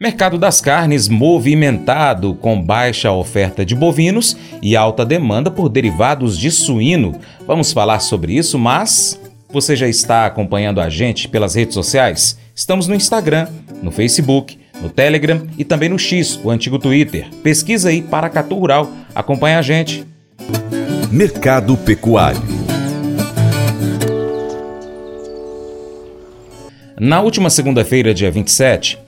Mercado das carnes movimentado, com baixa oferta de bovinos e alta demanda por derivados de suíno. Vamos falar sobre isso, mas você já está acompanhando a gente pelas redes sociais? Estamos no Instagram, no Facebook, no Telegram e também no X, o antigo Twitter. Pesquisa aí Paracatu Rural. Acompanhe a gente. Mercado Pecuário. Na última segunda-feira, dia 27,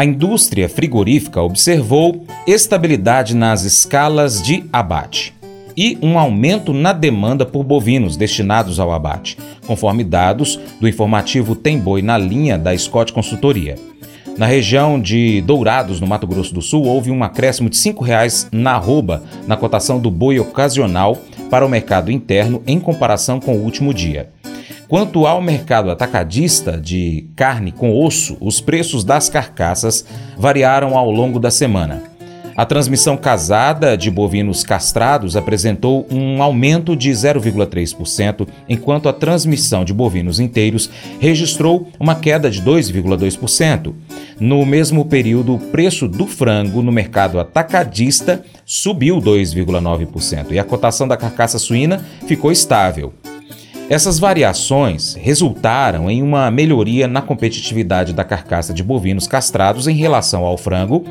a indústria frigorífica observou estabilidade nas escalas de abate e um aumento na demanda por bovinos destinados ao abate, conforme dados do informativo Tem Boi na linha da Scott Consultoria. Na região de Dourados, no Mato Grosso do Sul, houve um acréscimo de R$ 5,00 na arroba na cotação do boi ocasional para o mercado interno em comparação com o último dia. Quanto ao mercado atacadista de carne com osso, os preços das carcaças variaram ao longo da semana. A transmissão casada de bovinos castrados apresentou um aumento de 0,3%, enquanto a transmissão de bovinos inteiros registrou uma queda de 2,2%. No mesmo período, o preço do frango no mercado atacadista subiu 2,9% e a cotação da carcaça suína ficou estável. Essas variações resultaram em uma melhoria na competitividade da carcaça de bovinos castrados em relação ao frango,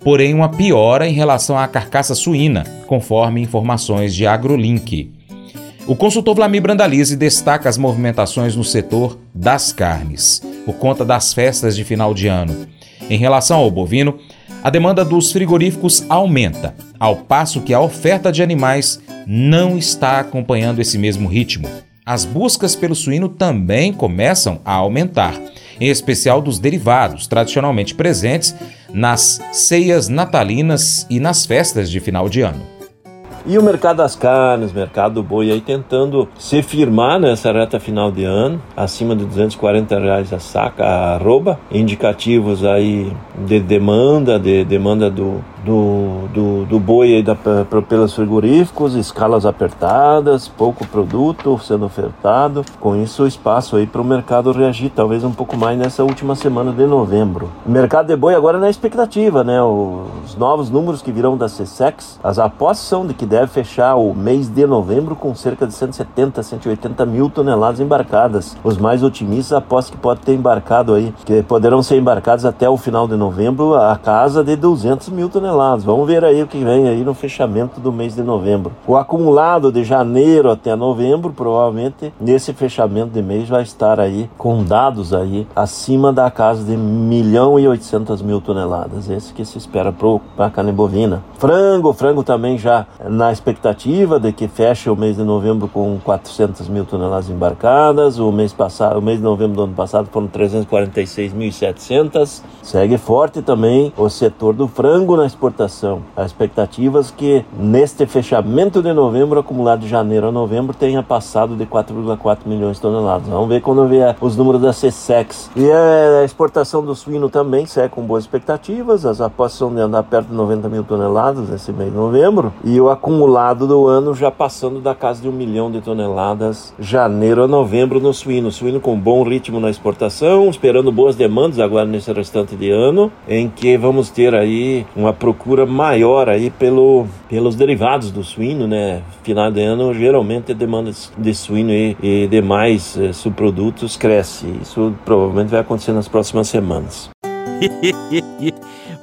porém uma piora em relação à carcaça suína, conforme informações de AgroLink. O consultor Vlamir Brandalize destaca as movimentações no setor das carnes, por conta das festas de final de ano. Em relação ao bovino, a demanda dos frigoríficos aumenta, ao passo que a oferta de animais não está acompanhando esse mesmo ritmo as buscas pelo suíno também começam a aumentar, em especial dos derivados tradicionalmente presentes nas ceias natalinas e nas festas de final de ano. E o mercado das carnes, mercado do boi aí tentando se firmar nessa reta final de ano, acima de 240 reais a saca, a arroba, indicativos aí de demanda, de demanda do, do, do, do boi aí da, pelos frigoríficos, escalas apertadas, pouco produto sendo ofertado. Com isso, o espaço aí para o mercado reagir, talvez um pouco mais nessa última semana de novembro. O mercado de boi agora na expectativa, né? Os novos números que virão da CSEX, as apostas são de que deve fechar o mês de novembro com cerca de 170, 180 mil toneladas embarcadas. Os mais otimistas apostam que pode ter embarcado aí, que poderão ser embarcados até o final de novembro a casa de 200 mil toneladas Vamos ver aí o que vem aí no fechamento do mês de novembro. O acumulado de janeiro até novembro, provavelmente nesse fechamento de mês vai estar aí com dados aí acima da casa de 1 milhão e 800 mil toneladas. Esse que se espera para a carne bovina. Frango, frango também já na expectativa de que feche o mês de novembro com 400 mil toneladas embarcadas. O mês passado, o mês de novembro do ano passado foram 346.700. Segue forte também o setor do frango na exportação exportação. Há expectativas que neste fechamento de novembro, acumulado de janeiro a novembro, tenha passado de 4,4 milhões de toneladas. Vamos ver quando vier os números da CSEX. E a exportação do suíno também segue com boas expectativas. As apostas são de andar perto de 90 mil toneladas nesse mês de novembro. E o acumulado do ano já passando da casa de um milhão de toneladas, janeiro a novembro no suíno. Suíno com bom ritmo na exportação, esperando boas demandas agora nesse restante de ano, em que vamos ter aí uma procura procura maior aí pelo, pelos derivados do suíno, né? Final de ano, geralmente a demanda de suíno e, e demais eh, subprodutos cresce. Isso provavelmente vai acontecer nas próximas semanas.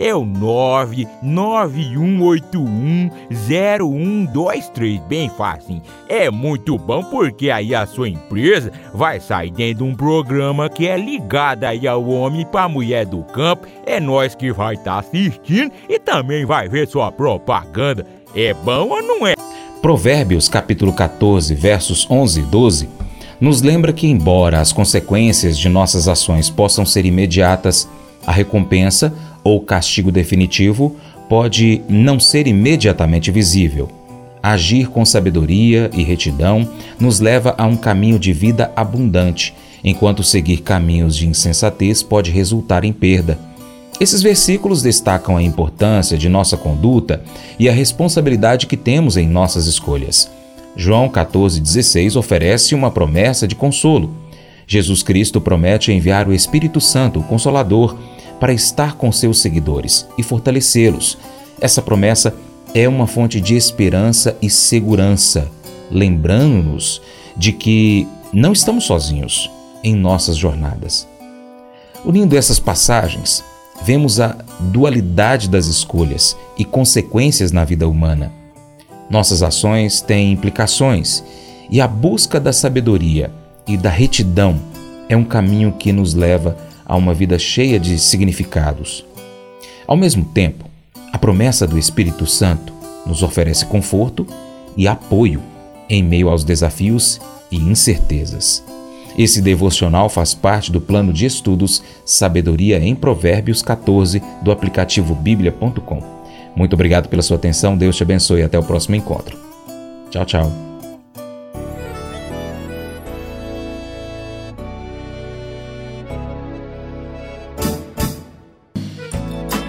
é o 991810123. Bem fácil. É muito bom porque aí a sua empresa vai sair dentro de um programa que é ligado aí ao homem para mulher do campo. É nós que vai estar tá assistindo e também vai ver sua propaganda. É bom ou não é? Provérbios capítulo 14, versos 11 e 12 nos lembra que, embora as consequências de nossas ações possam ser imediatas, a recompensa ou castigo definitivo pode não ser imediatamente visível. Agir com sabedoria e retidão nos leva a um caminho de vida abundante, enquanto seguir caminhos de insensatez pode resultar em perda. Esses versículos destacam a importância de nossa conduta e a responsabilidade que temos em nossas escolhas. João 14,16 oferece uma promessa de consolo. Jesus Cristo promete enviar o Espírito Santo, o Consolador, para estar com seus seguidores e fortalecê-los. Essa promessa é uma fonte de esperança e segurança, lembrando-nos de que não estamos sozinhos em nossas jornadas. Unindo essas passagens, vemos a dualidade das escolhas e consequências na vida humana. Nossas ações têm implicações e a busca da sabedoria e da retidão é um caminho que nos leva a uma vida cheia de significados. Ao mesmo tempo, a promessa do Espírito Santo nos oferece conforto e apoio em meio aos desafios e incertezas. Esse devocional faz parte do plano de estudos Sabedoria em Provérbios 14 do aplicativo bíblia.com. Muito obrigado pela sua atenção, Deus te abençoe e até o próximo encontro. Tchau, tchau.